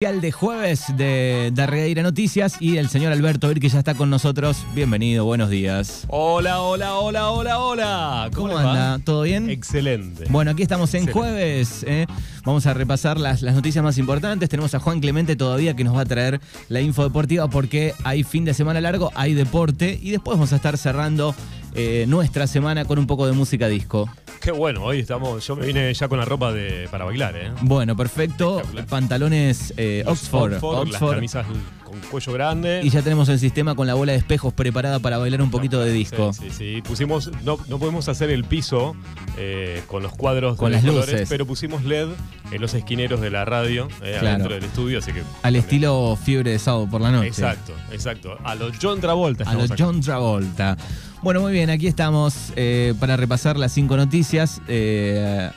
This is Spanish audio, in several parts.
de jueves de Darreira Noticias y el señor Alberto Ir que ya está con nosotros. Bienvenido, buenos días. Hola, hola, hola, hola, hola. ¿Cómo, anda? ¿Todo bien? Excelente. Bueno, aquí estamos en Excelente. jueves. ¿eh? Vamos a repasar las, las noticias más importantes. Tenemos a Juan Clemente todavía que nos va a traer la info deportiva porque hay fin de semana largo, hay deporte y después vamos a estar cerrando eh, nuestra semana con un poco de música disco. Qué bueno, hoy estamos. Yo me vine ya con la ropa de, para bailar, ¿eh? Bueno, perfecto. Pantalones eh, Los Oxford. Las Oxford. camisas con cuello grande. Y ya tenemos el sistema con la bola de espejos preparada para bailar un poquito de disco. Sí, sí, sí. Pusimos. No, no podemos hacer el piso eh, con los cuadros Con de las colores, luces. pero pusimos LED en los esquineros de la radio, eh, Claro. adentro del estudio, así que. Al estilo fiebre de sábado por la noche. Exacto, exacto. A los John Travolta. A los. John Travolta. Bueno, muy bien, aquí estamos eh, para repasar las cinco noticias eh,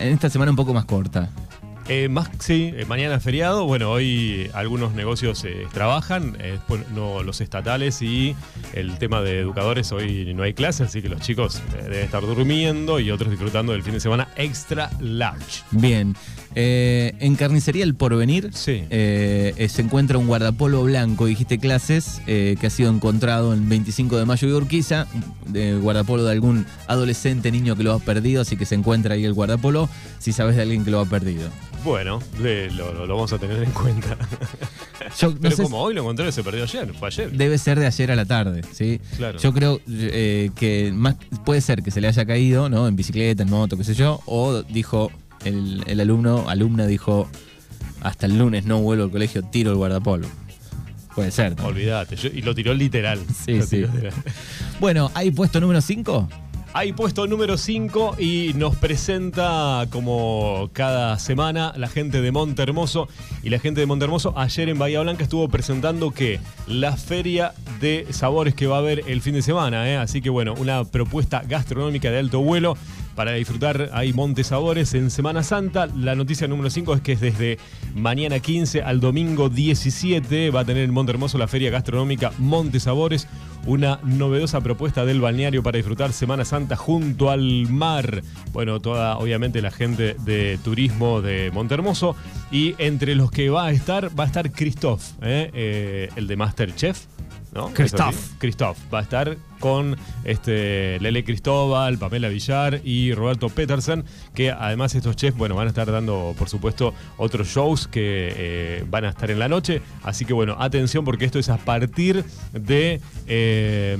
en esta semana un poco más corta. Eh, sí, eh, mañana es feriado. Bueno, hoy algunos negocios eh, trabajan, eh, después no los estatales y el tema de educadores. Hoy no hay clases, así que los chicos eh, deben estar durmiendo y otros disfrutando del fin de semana extra large. Bien. Eh, en Carnicería El Porvenir Sí. eh, eh, se encuentra un guardapolvo blanco, dijiste clases, eh, que ha sido encontrado en 25 de mayo de Urquiza, de guardapolvo de algún adolescente, niño que lo ha perdido, así que se encuentra ahí el guardapolvo, si sabes de alguien que lo ha perdido. Bueno, le- lo, lo- lo vamos a tener en cuenta. Yo no Pero sé como hoy lo encontré, se perdió ayer, fue ayer. Debe ser de ayer a la tarde, ¿sí? Claro. Yo creo eh, que más puede ser que se le haya caído, ¿no? En bicicleta, en moto, qué sé yo, o dijo el, el alumno, alumna dijo, hasta el lunes no vuelvo al colegio, tiro el guardapolvo. Puede ser. ¿no? Olvídate. yo- y lo tiró literal. Sí, Lo sí. tiró literal. Bueno, ¿hay puesto número 5? Hay puesto número 5 y nos presenta como cada semana la gente de Monte Hermoso. Y la gente de Monte Hermoso ayer en Bahía Blanca estuvo presentando que la feria de sabores que va a haber el fin de semana. ¿eh? Así que bueno, una propuesta gastronómica de alto vuelo para disfrutar. Hay Monte Sabores en Semana Santa. La noticia número 5 es que es desde mañana 15 al domingo 17. Va a tener en Monte Hermoso la feria gastronómica Monte Sabores. Una novedosa propuesta del balneario para disfrutar Semana Santa junto al mar. Bueno, toda obviamente la gente de turismo de Montermoso. Y entre los que va a estar, va a estar Christoph, ¿eh? Eh, el de Masterchef. ¿No? Christoph. Christoph va a estar con este Lele Cristóbal, Pamela Villar y Roberto Petersen, que además estos chefs, bueno, van a estar dando, por supuesto, otros shows que eh, van a estar en la noche. Así que bueno, atención porque esto es a partir de eh,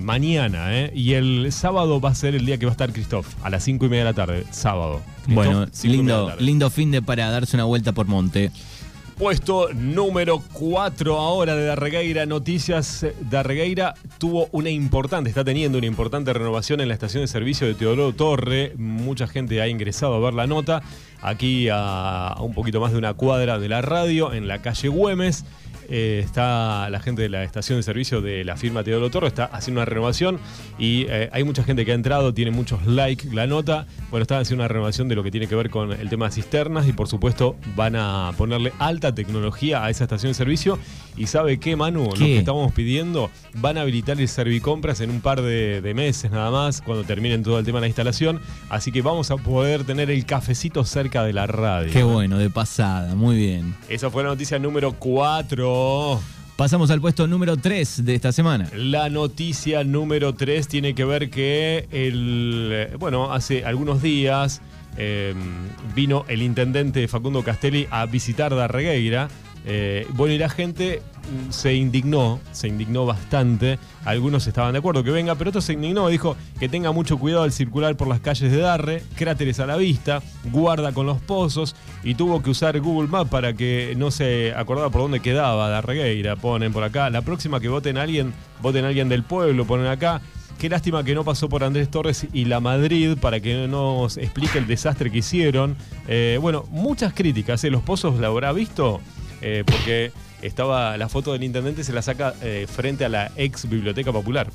mañana, ¿eh? Y el sábado va a ser el día que va a estar Christoph, a las 5 y media de la tarde, sábado. Bueno, Christoph, lindo, lindo fin de para darse una vuelta por monte. Puesto número 4 ahora de Darregueira Noticias. Darregueira tuvo una importante, está teniendo una importante renovación en la estación de servicio de Teodoro Torre. Mucha gente ha ingresado a ver la nota. Aquí a, a un poquito más de una cuadra de la radio, en la calle Güemes. Eh, está la gente de la estación de servicio de la firma Teodoro Torre, está haciendo una renovación y eh, hay mucha gente que ha entrado, tiene muchos likes la nota. Bueno, están haciendo una renovación de lo que tiene que ver con el tema de cisternas y por supuesto van a ponerle alta tecnología a esa estación de servicio. Y sabe qué, Manu, lo que estamos pidiendo, van a habilitar el Servicompras en un par de, de meses nada más, cuando terminen todo el tema de la instalación. Así que vamos a poder tener el cafecito cerca de la radio. Qué bueno, de pasada, muy bien. Esa fue la noticia número 4. Pasamos al puesto número 3 de esta semana. La noticia número 3 tiene que ver que el, eh, bueno, hace algunos días eh, vino el intendente Facundo Castelli a visitar Darregueira. Eh, bueno, y la gente mm, se indignó, se indignó bastante. Algunos estaban de acuerdo que venga, pero otros se indignó. Dijo que tenga mucho cuidado al circular por las calles de Darre, cráteres a la vista, guarda con los pozos y tuvo que usar Google Maps para que no se acordaba por dónde quedaba Darregueira. Ponen por acá. La próxima que voten a alguien, voten a alguien del pueblo, ponen acá. Qué lástima que no pasó por Andrés Torres y la Madrid para que nos explique el desastre que hicieron. Eh, bueno, muchas críticas. ¿eh? Los pozos la habrá visto eh, porque estaba la foto del intendente se la saca eh, frente a la ex biblioteca popular,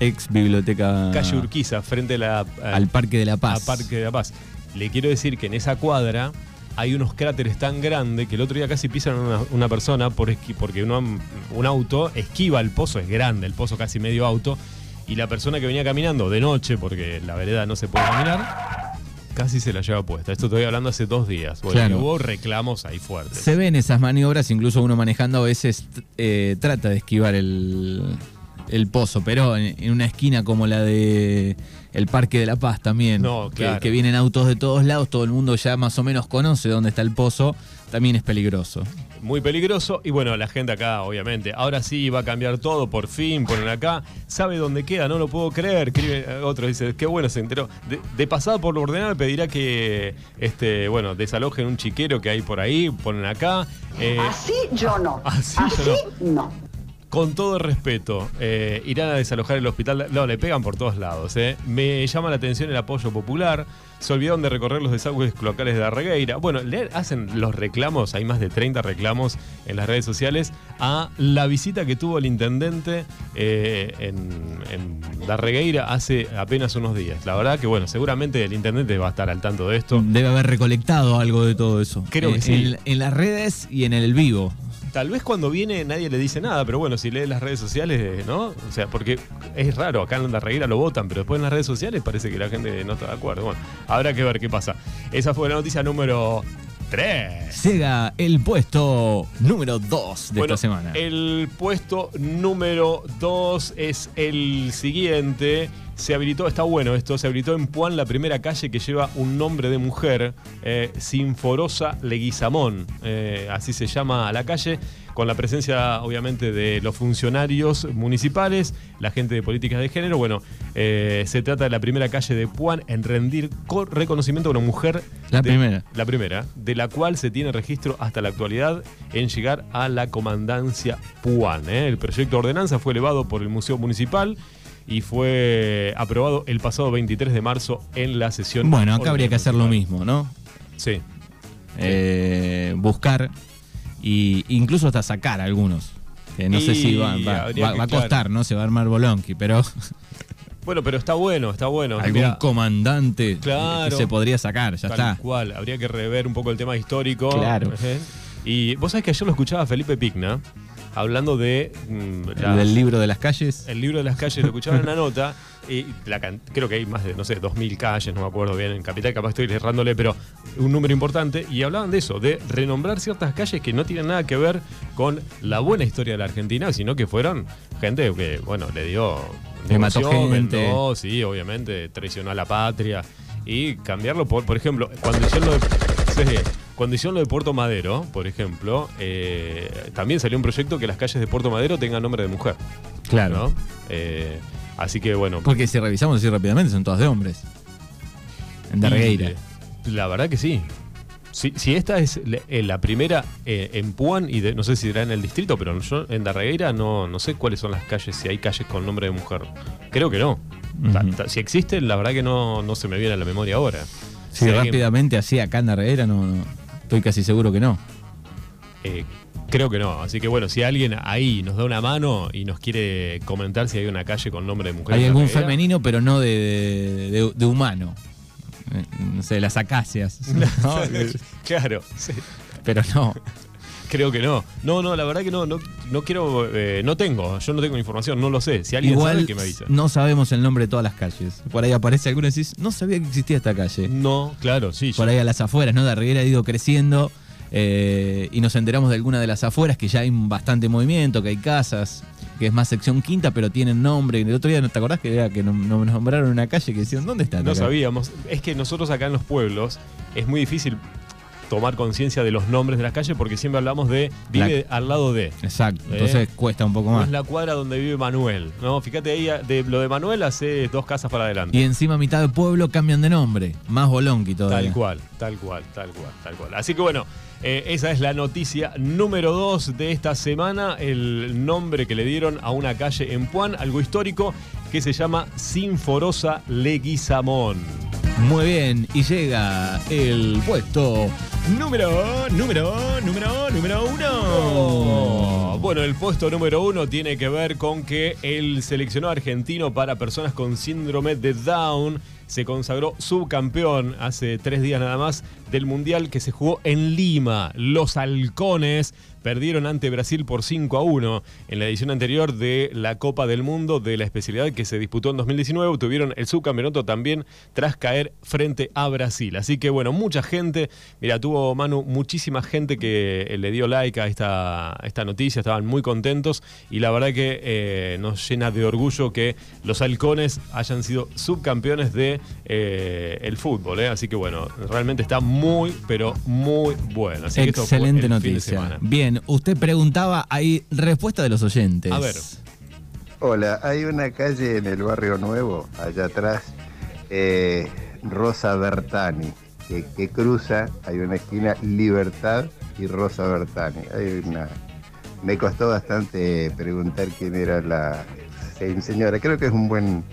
Ex biblioteca calle Urquiza, frente a la a- al Parque de la Paz. Parque de la Paz. Le quiero decir que en esa cuadra hay unos cráteres tan grandes que el otro día casi pisan a una, una persona por porque uno- un auto esquiva el pozo, es grande, el pozo casi medio auto, y la persona que venía caminando de noche, porque la vereda no se puede caminar, casi se la lleva puesta. Esto estoy hablando hace dos días. Bueno, Claro. hubo reclamos ahí fuertes. Se ven esas maniobras, incluso uno manejando a veces eh, trata de esquivar el, el pozo, pero en, en una esquina como la de el Parque de la Paz también, No, que- claro. que, vienen autos de todos lados, todo el mundo ya más o menos conoce dónde está el pozo, también es peligroso. Muy peligroso. Y bueno, la gente acá, obviamente. Ahora sí va a cambiar todo, por fin, ponen acá. ¿Sabe dónde queda? No lo puedo creer. Escribe eh, otro, dice, qué bueno, se enteró. De, de pasada por lo ordenado pedirá que, este, bueno, desalojen un chiquero que hay por ahí, ponen acá. Eh, Así yo no. Así Así, yo no. Con todo respeto, eh, irán a desalojar el hospital. No, le pegan por todos lados. eh. Me llama la atención el apoyo popular. Se olvidaron de recorrer los desagües cloacales de la Regueira. Bueno, le hacen los reclamos, hay más de 30 reclamos en las redes sociales, a la visita que tuvo el intendente eh, en, en la Regueira hace apenas unos días. La verdad que, bueno, seguramente el intendente va a estar al tanto de esto. Debe haber recolectado algo de todo eso. Creo que sí. En, en las redes y en el vivo. Tal vez cuando viene nadie le dice nada, pero bueno, si lee las redes sociales, ¿no? O sea, porque es raro, acá en la reguera lo votan, pero después en las redes sociales parece que la gente no está de acuerdo. Bueno, habrá que ver qué pasa. Esa fue la noticia número 3. Llega el puesto número 2 de Bueno, esta semana. El puesto número 2 es el siguiente. Se habilitó, está bueno esto, se habilitó en Puan la primera calle que lleva un nombre de mujer, eh, Sinforosa Leguizamón, eh, así se llama la calle, con la presencia obviamente de los funcionarios municipales, la gente de políticas de género. Bueno, eh, se trata de la primera calle de Puan en rendir co- reconocimiento a una mujer. La de- primera. la primera, de la cual se tiene registro hasta la actualidad en llegar a la comandancia Puan. El proyecto de ordenanza fue elevado por el Museo Municipal y fue aprobado el pasado 23 de marzo en la sesión. Bueno, acá habría que hacer lo mismo, ¿no? Sí. Eh, buscar e incluso hasta sacar algunos. Que no sé si va, va- a claro. costar, ¿no? Se va a armar Bolonqui, pero Bueno, pero está bueno, está bueno. algún Mirá, comandante Claro. que se podría sacar, ya tal está. cual, habría que rever un poco el tema histórico. Claro. Y vos sabés que ayer lo escuchaba Felipe Pigna hablando de mm, las- del libro de las calles. El libro de las calles lo escuchaba en una nota y la can- creo que hay más de, no sé, 2.000 calles, no me acuerdo bien, en Capital capaz estoy errándole, pero un número importante. Y hablaban de eso, de renombrar ciertas calles que no tienen nada que ver con la buena historia de la Argentina, sino que fueron gente que, bueno, le dio... Le mató negoció, gente. vendó, sí, obviamente, traicionó a la patria. Y cambiarlo por, por ejemplo, cuando hicieron lo de, sí, cuando hicieron lo de Puerto Madero, por ejemplo, eh, también salió un proyecto que las calles de Puerto Madero tengan nombre de mujer. Claro. ¿no? Eh, así que bueno. Porque si revisamos así rápidamente, son todas de hombres. En Darregueira. y, La verdad que sí. Si, si esta es la, eh, primera eh, en Puan, y de- no sé si será en el distrito, pero yo en Darregueira no, no sé cuáles son las calles, si hay calles con nombre de mujer. Creo que no. Ta- si existen, la verdad que no, no se me viene a la memoria ahora. Si Si alguien- rápidamente así acá en Darregueira, no, no. Estoy casi seguro que no. eh, creo que no. Así que bueno, si alguien ahí nos da una mano y nos quiere comentar si hay una calle con nombre de mujer. Hay algún femenino, pero no de, de- de- de humano. Eh, No sé, las acacias. ¿no? claro, sí. pero no. Creo que no. No, no, la verdad que no, no, no quiero, eh, no tengo, yo no tengo información, no lo sé. Si alguien Igual sabe, que me avisa. no sabemos el nombre de todas las calles. Por ahí aparece alguna y decís, no sabía que existía esta calle. No, claro, sí. Por yo- ahí a las afueras, ¿no? Darreguera ha ido creciendo eh, y nos enteramos de alguna de las afueras que ya hay bastante movimiento, que hay casas, que es más sección quinta, pero tienen nombre. El otro día, ¿no te acordás que era que nos nombraron una calle que decían, ¿dónde está? no calle?". sabíamos. Es que nosotros acá en los pueblos es muy difícil tomar conciencia de los nombres de las calles porque siempre hablamos de vive al lado de. Exacto, Eh, entonces cuesta un poco más. es la cuadra donde vive Manuel. No, fíjate ahí, de lo de Manuel hace dos casas para adelante. Y encima mitad del pueblo cambian de nombre, más bolonqui todavía. Tal cual, tal cual, tal cual, tal cual. Así que bueno, eh, esa es la noticia número 2 de esta semana, el nombre que le dieron a una calle en Puan, algo histórico, que se llama Sinforosa Leguizamón. Muy bien, y llega el puesto número, número, número, número uno. Oh, Bueno, el puesto número uno tiene que ver con que el seleccionado argentino para personas con síndrome de Down se consagró subcampeón hace tres días nada más del Mundial que se jugó en Lima. Los halcones perdieron ante Brasil por 5 a 1 en la edición anterior de la Copa del Mundo de la especialidad que se disputó en 2019. Tuvieron el subcampeonato también tras caer frente a Brasil. Así que bueno, mucha gente, mira, tuvo Manu muchísima gente que le dio like a esta, esta noticia, estaban muy contentos y la verdad que eh, nos llena de orgullo que los halcones hayan sido subcampeones de eh, el fútbol. eh. Así que bueno, realmente está muy, pero muy bueno. Así que esto fue Excelente el fin de noticia. semana. Bien, usted preguntaba, hay respuesta de los oyentes. A ver. Hola, hay una calle en el barrio nuevo, allá atrás, eh, Rosa Bertani, que, que cruza, hay una esquina Libertad y Rosa Bertani. Hay una, me costó bastante preguntar quién era la señora. Creo que es un buen,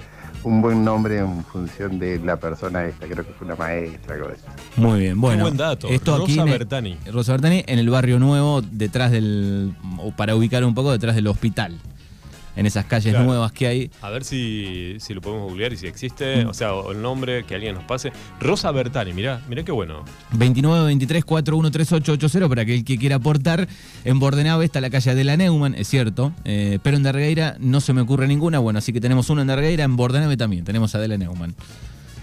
un buen nombre en función de la persona esta. Creo que fue una maestra, algo así. Muy bien, bueno. buen dato. Esto aquí Rosa en- Bertani. Rosa Bertani en el barrio nuevo, detrás del. o para ubicar un poco, detrás del hospital. En esas calles Claro. nuevas que hay. A ver si, si lo podemos googlear y si existe, o sea, o el nombre, que alguien nos pase. Rosa Bertani, mirá, mirá qué bueno. 29 23 413880 para aquel que quiera aportar. En Bordenave está la calle de la Neumann, es cierto, eh, pero en Dargueira no se me ocurre ninguna. Bueno, así que tenemos una en Dargueira, en Bordenave también tenemos a de la Neumann.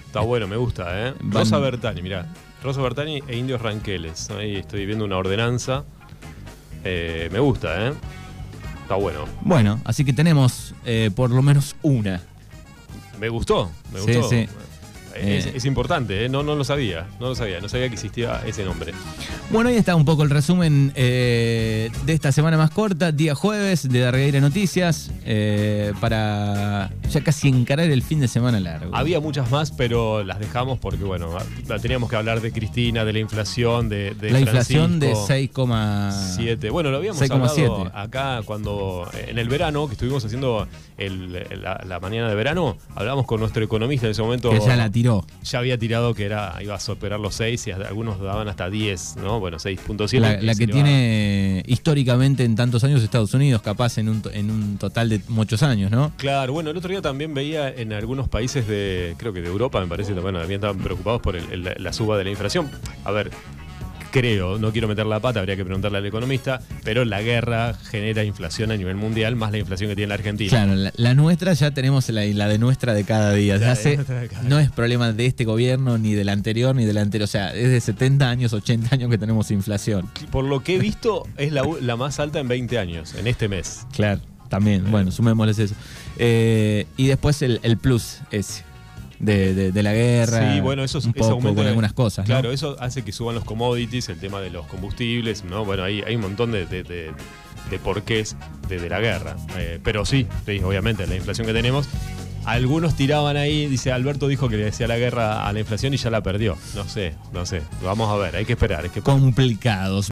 Está bueno, me gusta, ¿eh? Van- Rosa Bertani, mirá. Rosa Bertani e Indios Ranqueles. Ahí estoy viendo una ordenanza. Eh, me gusta, ¿eh? Está bueno. Bueno, así que tenemos eh, por lo menos una. Me gustó, me Sí, gustó. sí. Es, Eh. es importante, ¿eh? No, no lo sabía, no lo sabía, no sabía que existía ese nombre. Bueno, ahí está un poco el resumen eh, de esta semana más corta, día jueves de Dargueira Noticias, eh, para ya casi encarar el fin de semana largo. Había muchas más, pero las dejamos porque, bueno, la- teníamos que hablar de Cristina, de la inflación, de, de la inflación de Francisco. 6,7. 7. Bueno, lo habíamos 6,7. hablado acá cuando en el verano, que estuvimos haciendo el- la, la mañana de verano, hablamos con nuestro economista en ese momento. Que ya la tiró. Ya había tirado que era iba a superar los 6 y hasta- algunos daban hasta 10, ¿no? Bueno, 6.7. La, la que tiene históricamente en tantos años Estados Unidos, capaz en un, en un total de muchos años, ¿no? Claro, bueno, el otro día también veía en algunos países de, creo que de Europa, me parece, bueno, también estaban preocupados por el- el- la suba de la inflación. A ver, creo, no quiero meter la pata, habría que preguntarle al economista, pero la guerra genera inflación a nivel mundial, más la inflación que tiene la Argentina. Claro, la, la nuestra ya tenemos la, la de nuestra de cada día. La Ya de de cada no es problema de este gobierno, ni del anterior, ni del anterior. O sea, es de 70 años, 80 años que tenemos inflación. Por lo que he visto, es la más alta en 20 años, en este mes. Claro, también. Bueno, sumémosles eso. Eh, y después el, el plus ese. De, de- de la guerra. Sí, bueno, eso, un eso poco aumenta con algunas cosas. ¿no? Claro, eso hace que suban los commodities, el tema de los combustibles, ¿no? Bueno, hay, hay un montón de, de, de- porqués de, de la guerra. Eh, pero sí, sí, obviamente, la inflación que tenemos. Algunos tiraban ahí, dice Alberto dijo que le decía la guerra a la inflación y ya la perdió. No sé, no sé. Vamos a ver, hay que esperar, hay que esperar. Complicados.